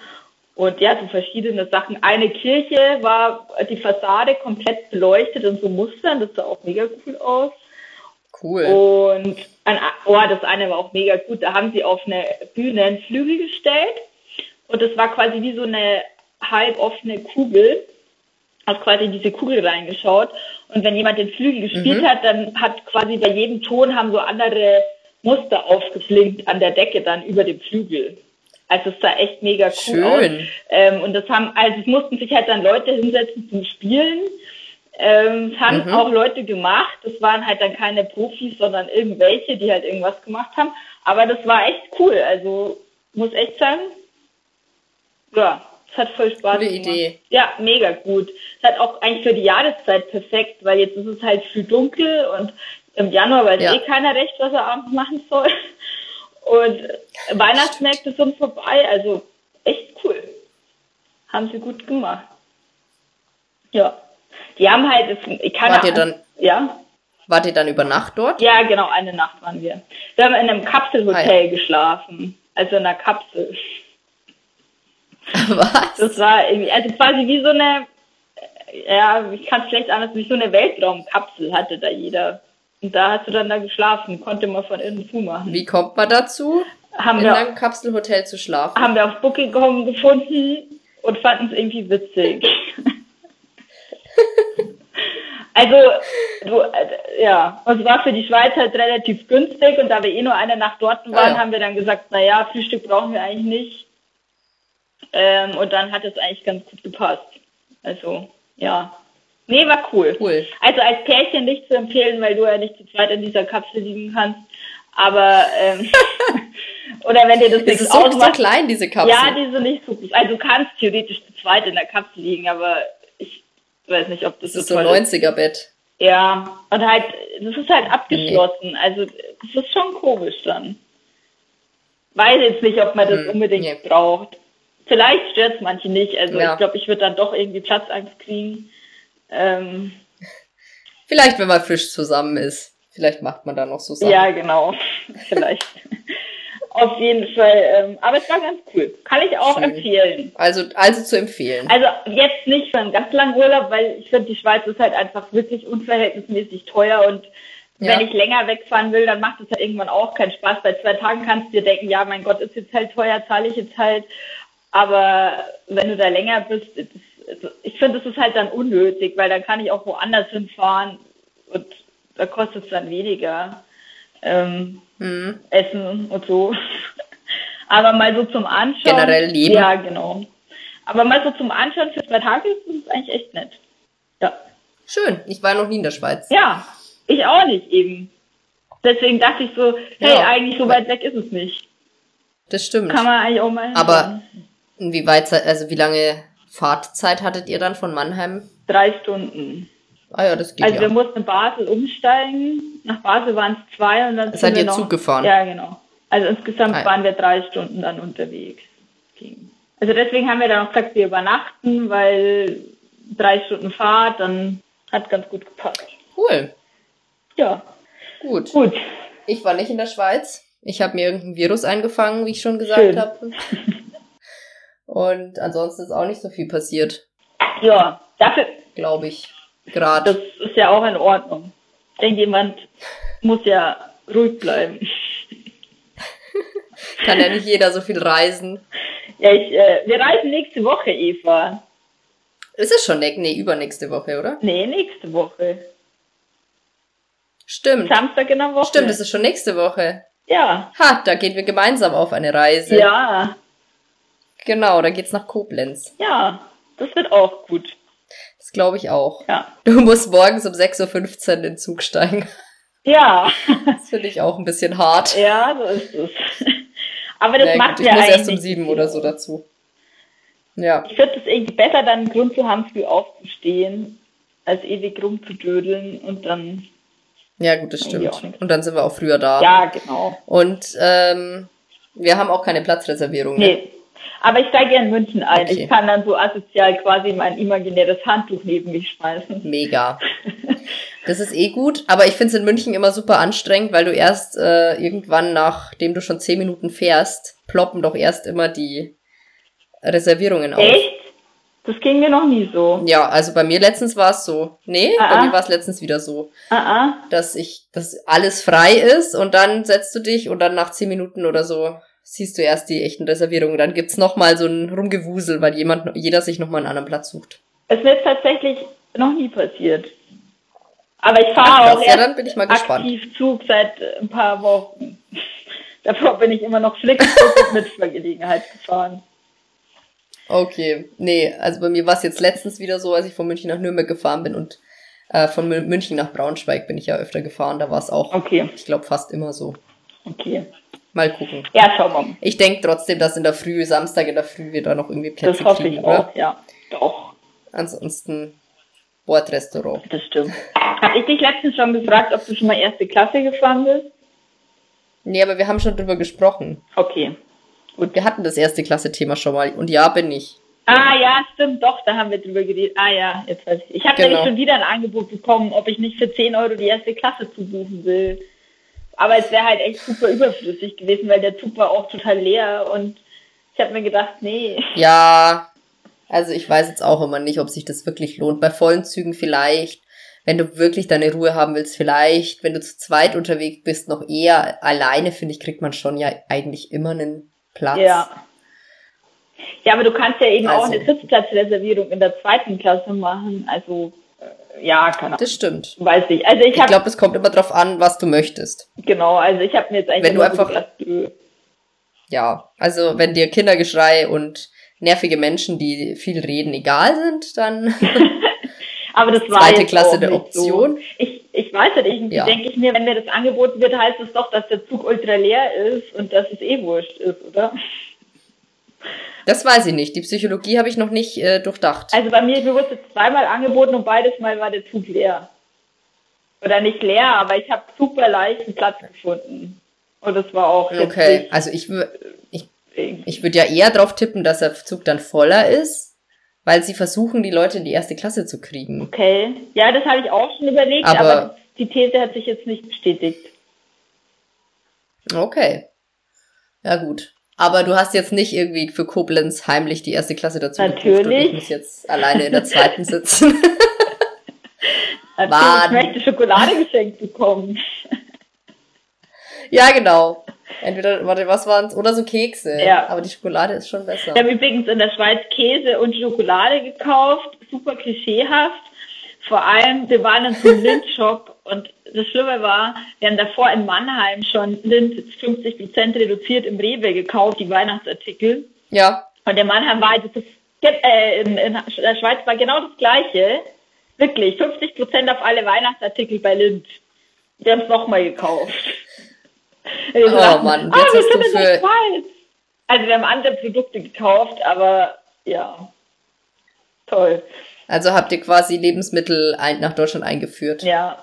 und ja, so verschiedene Sachen. Eine Kirche war die Fassade komplett beleuchtet in so Mustern, das sah auch mega cool aus. Cool. Und ein, oh, das eine war auch mega gut. Da haben sie auf eine Bühne einen Flügel gestellt und das war quasi wie so eine halb offene Kugel, hast quasi in diese Kugel reingeschaut. Und wenn jemand den Flügel gespielt mhm. hat, dann hat quasi bei jedem Ton haben so andere Muster aufgeflinkt an der Decke dann über dem Flügel. Also es sah echt mega cool Schön. aus. Ähm, und das haben, also es mussten sich halt dann Leute hinsetzen zum Spielen. Ähm, es haben mhm. auch Leute gemacht. Das waren halt dann keine Profis, sondern irgendwelche, die halt irgendwas gemacht haben. Aber das war echt cool. Also muss echt sagen, ja, es hat voll Spaß Gute gemacht. Idee. Ja, mega gut. Es hat auch eigentlich für die Jahreszeit perfekt, weil jetzt ist es halt viel dunkel und im Januar weiß ja. eh keiner recht, was er abends machen soll. Und Weihnachtsmärkte sind vorbei, also echt cool. Haben sie gut gemacht. Ja. Die haben halt, ich kann Wart ihr dann, ja? Wart ihr dann über Nacht dort? Ja, genau, eine Nacht waren wir. Wir haben in einem Kapselhotel ah, ja. geschlafen. Also in einer Kapsel. Was? Das war irgendwie, also quasi wie so eine, ja, ich kann es schlecht anders, wie so eine Weltraumkapsel hatte da jeder. Und da hast du dann da geschlafen, konnte man von innen zumachen. Wie kommt man dazu, haben in wir, einem Kapselhotel zu schlafen? Haben wir auf Booking gefunden und fanden es irgendwie witzig. also, du, äh, ja, und es war für die Schweiz halt relativ günstig und da wir eh nur eine Nacht dort waren, ah, ja. haben wir dann gesagt, na ja, Frühstück brauchen wir eigentlich nicht. Ähm, und dann hat es eigentlich ganz gut gepasst. Also, ja. Nee, war cool. Cool. Also als Pärchen nicht zu empfehlen, weil du ja nicht zu zweit in dieser Kapsel liegen kannst. Aber ähm, oder wenn dir das nichts so ausmacht. so klein, diese Kapsel. Ja, die sind nicht so gut. Also du kannst theoretisch zu zweit in der Kapsel liegen, aber ich weiß nicht, ob das, das so ist so ein 90er-Bett. Ja, und halt, das ist halt abgeschlossen. Nee. Also das ist schon komisch dann. Weiß jetzt nicht, ob man das hm, unbedingt nee. braucht. Vielleicht stört es manche nicht. Also ja. ich glaube, ich würde dann doch irgendwie Platzangst kriegen. Ähm, Vielleicht, wenn man frisch zusammen ist. Vielleicht macht man da noch so Sachen. Ja, genau. Vielleicht. Auf jeden Fall. Ähm, aber es war ganz cool. Kann ich auch Schön. empfehlen. Also, also zu empfehlen. Also jetzt nicht für einen ganz langen Urlaub, weil ich finde, die Schweiz ist halt einfach wirklich unverhältnismäßig teuer und ja. wenn ich länger wegfahren will, dann macht es halt irgendwann auch keinen Spaß. Bei zwei Tagen kannst du dir denken, ja, mein Gott, ist jetzt halt teuer, zahle ich jetzt halt. Aber wenn du da länger bist, ich finde, das ist halt dann unnötig, weil dann kann ich auch woanders hinfahren und da kostet es dann weniger ähm, hm. Essen und so. Aber mal so zum Anschauen. Generell leben. Ja, genau. Aber mal so zum Anschauen für zwei Tage ist es eigentlich echt nett. Ja. Schön. Ich war noch nie in der Schweiz. Ja, ich auch nicht eben. Deswegen dachte ich so, hey, ja. eigentlich so weit weg ist es nicht. Das stimmt. Kann man eigentlich auch mal. Aber wie weit, also wie lange Fahrtzeit hattet ihr dann von Mannheim? Drei Stunden. Ah ja, das geht Also ja. wir mussten in Basel umsteigen. Nach Basel waren es zwei und dann Das sind seid wir ihr noch, Zug gefahren? Ja, genau. Also insgesamt Ah ja. waren wir drei Stunden dann unterwegs. Also deswegen haben wir dann auch gesagt, wir übernachten, weil drei Stunden Fahrt, dann hat ganz gut gepasst. Cool. Ja, Gut. gut. Ich war nicht in der Schweiz. Ich habe mir irgendein Virus eingefangen, wie ich schon gesagt habe. Und ansonsten ist auch nicht so viel passiert, Ja, dafür, glaube ich. das Gerade. ist ja auch in Ordnung. Denke, jemand muss ja ruhig bleiben. Kann ja nicht jeder so viel reisen. Ja, ich, äh, wir reisen nächste Woche, Eva. Ist es schon ne nee, übernächste Woche, oder? Nee, nächste Woche. Stimmt. Samstag in der Woche. Stimmt, es ist schon nächste Woche. Ja. Ha, da gehen wir gemeinsam auf eine Reise. Ja, Genau, da geht's nach Koblenz. ja. Das wird auch gut. Das glaube ich auch. Ja. Du musst morgens um 6.15 Uhr in den Zug steigen. Ja. Das finde ich auch ein bisschen hart. ja, so ist es. Aber das Na macht gut, ja ich muss erst um sieben oder so dazu. Ja, Ich finde es irgendwie besser, dann einen Grund zu haben, früh aufzustehen, als ewig rumzudödeln und dann. ja gut, das stimmt. Und dann sind wir auch früher da. Ja, genau. Und ähm, wir haben auch keine Platzreservierung. Ne? Aber ich steige in München ein. Okay. Ich kann dann so asozial quasi mein imaginäres Handtuch neben mich schmeißen. Mega. Das ist eh gut, aber ich finde es in München immer super anstrengend, weil du erst äh, irgendwann, nachdem du schon zehn Minuten fährst, ploppen doch erst immer die Reservierungen auf. Echt? Das ging mir noch nie so. Ja, also bei mir letztens war es so. Nee, Ah, bei ah. mir war es letztens wieder so, Ah, ah. dass ich, dass alles frei ist und dann setzt du dich und dann nach zehn Minuten oder so siehst du erst die echten Reservierungen. Dann gibt's noch mal so ein Rumgewusel, weil jemand, jeder sich noch mal einen anderen Platz sucht. Es ist mir tatsächlich noch nie passiert. Aber ich fahre auch Ja, dann bin ich mal gespannt. aktiv Zug seit ein paar Wochen. Davor bin ich immer noch Flixbus mit Mitfahrgelegenheit gefahren. Okay, nee, also bei mir war es jetzt letztens wieder so, als ich von München nach Nürnberg gefahren bin und äh, von Mü- München nach Braunschweig bin ich ja öfter gefahren. Da war es auch, Okay, ich glaube, fast immer so. okay. Mal gucken. Ja, schauen wir mal. Ich denke trotzdem, dass in der Früh, Samstag in der Früh, wir da noch irgendwie Plätze Das hoffe kriegen, ich oder? auch, ja. Doch, Ansonsten Bordrestaurant. das stimmt. Habe ich dich letztens schon gefragt, ob du schon mal erste Klasse gefahren bist? Nee, aber wir haben schon drüber gesprochen. Okay. Und wir hatten das erste Klasse-Thema schon mal. Und ja, bin ich. Ah ja, stimmt, doch, da haben wir drüber geredet. Ah ja, jetzt weiß ich. Ich habe Genau. nämlich schon wieder ein Angebot bekommen, ob ich nicht für 10 Euro die erste Klasse zubuchen will. Aber es wäre halt echt super überflüssig gewesen, weil der Zug war auch total leer und ich habe mir gedacht, nee. Ja, also ich weiß jetzt auch immer nicht, ob sich das wirklich lohnt. Bei vollen Zügen vielleicht. Wenn du wirklich deine Ruhe haben willst, vielleicht. Wenn du zu zweit unterwegs bist, noch eher alleine, finde ich, kriegt man schon ja eigentlich immer einen Platz. Ja. Ja, aber du kannst ja eben auch Also. eine Sitzplatzreservierung in der zweiten Klasse machen. Also, ja, keine Ahnung. Das stimmt. Weiß ich. Also ich Ich habe, glaube, es kommt immer drauf an, was du möchtest. genau, also ich habe mir jetzt eigentlich Wenn du einfach- gedacht, äh, Ja, also wenn dir Kindergeschrei und nervige Menschen, die viel reden, egal sind, dann Aber das war Zweite Klasse der nicht Option. So. Ich, ich weiß nicht, irgendwie Ja. denke ich mir, wenn mir das angeboten wird, heißt es doch, dass der Zug ultra leer ist und dass es eh wurscht ist, oder? Das weiß ich nicht. Die Psychologie habe ich noch nicht äh, durchdacht. Also bei mir, mir wurde es zweimal angeboten und beides Mal war der Zug leer. Oder nicht leer, aber ich habe super leicht einen Platz gefunden. Und das war auch Okay, also ich, ich Ich würde ja eher drauf tippen, dass der Zug dann voller ist, weil sie versuchen, die Leute in die erste Klasse zu kriegen. Okay. Ja, das habe ich auch schon überlegt, Aber- aber, die These hat sich jetzt nicht bestätigt. Okay. Ja, gut. Aber du hast jetzt nicht irgendwie für Koblenz heimlich die erste Klasse dazu und Natürlich. ich muss jetzt alleine in der zweiten sitzen. Natürlich, ich möchte Schokolade geschenkt bekommen. ja, genau. Entweder, warte, was waren's? Oder so Kekse. Ja. Aber die Schokolade ist schon besser. Wir haben übrigens in der Schweiz Käse und Schokolade gekauft, super klischeehaft. Vor allem, wir waren in so einem Lind-Shop und das Schlimme war, wir haben davor in Mannheim schon Lind 50% reduziert im Rewe gekauft, die Weihnachtsartikel. Ja. Und in Mannheim war das, das äh, in, in der Schweiz war genau das Gleiche. Wirklich, 50% auf alle Weihnachtsartikel bei Lind. Wir haben es nochmal gekauft. Wir Oh dachten, Mann, ah, jetzt wir hast du für-. Also wir haben andere Produkte gekauft, aber ja, toll. Also habt ihr quasi Lebensmittel nach Deutschland eingeführt? Ja.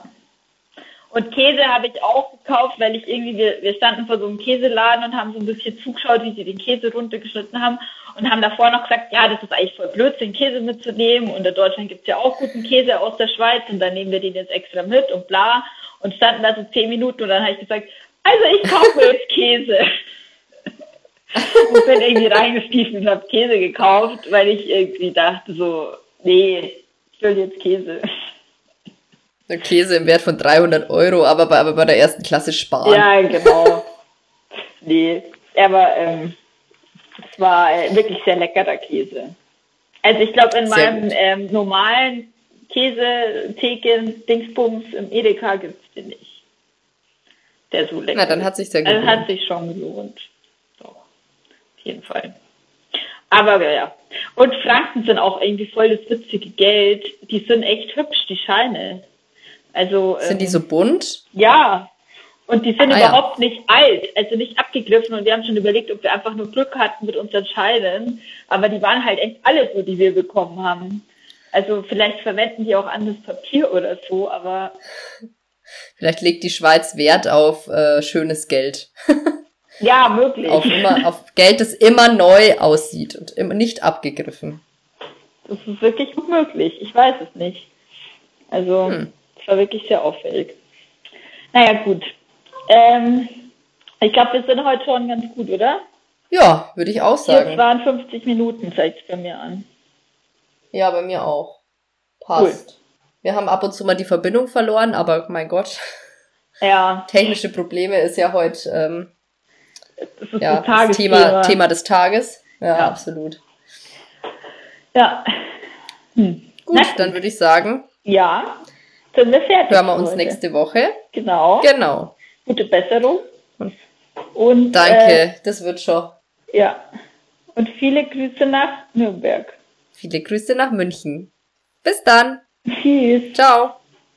Und Käse habe ich auch gekauft, weil ich irgendwie, wir, wir standen vor so einem Käseladen und haben so ein bisschen zugeschaut, wie sie den Käse runtergeschnitten haben und haben davor noch gesagt, ja, das ist eigentlich voll Blödsinn, Käse mitzunehmen und in Deutschland gibt's ja auch guten Käse aus der Schweiz und dann nehmen wir den jetzt extra mit und bla und standen da so zehn Minuten und dann habe ich gesagt, also ich kaufe jetzt Käse. und bin irgendwie reingestiefelt und habe Käse gekauft, weil ich irgendwie dachte so, nee, ich will jetzt Käse. Der Käse im Wert von 300 Euro, aber bei, aber bei der ersten Klasse sparen. Ja, genau. nee, aber ähm, es war äh, wirklich sehr leckerer Käse. Also ich glaube, in sehr meinem ähm, normalen Käse, Theken, Dingsbums im Edeka gibt es den nicht. Der so lecker Na, dann hat sich sehr gelohnt. Also hat sich schon gelohnt. Doch, auf jeden Fall. Aber ja. Und Franken sind auch irgendwie voll das witzige Geld. Die sind echt hübsch, die Scheine. Also. Sind ähm, die so bunt? Ja. Und die sind ah, überhaupt ja. nicht alt, also nicht abgegriffen. Und wir haben schon überlegt, ob wir einfach nur Glück hatten mit unseren Scheinen. Aber die waren halt echt alle so, die wir bekommen haben. Also vielleicht verwenden die auch anderes Papier oder so, aber. Vielleicht legt die Schweiz Wert auf äh, schönes Geld. Ja, möglich. Auf, immer, auf Geld, das immer neu aussieht und immer nicht abgegriffen. Das ist wirklich möglich. Ich weiß es nicht. Also, hm. Es war wirklich sehr auffällig. Naja, gut. Ähm, ich glaube, wir sind heute schon ganz gut, oder? Ja, würde ich auch sagen. Jetzt waren 50 Minuten, zeigt es bei mir an. Ja, bei mir auch. Passt. Cool. Wir haben ab und zu mal die Verbindung verloren, aber mein Gott. Ja. Technische Probleme ist ja heute ähm, das ist ja, das Thema, Thema des Tages. Ja, ja. absolut. Ja. Hm. Gut, Na, dann würde ich sagen. Ja, sind wir fertig. Hören wir uns heute. nächste Woche. Genau. Genau. Gute Besserung. Und, Danke, äh, das wird schon. Ja. Und viele Grüße nach Nürnberg. Viele Grüße nach München. Bis dann. Tschüss. Ciao.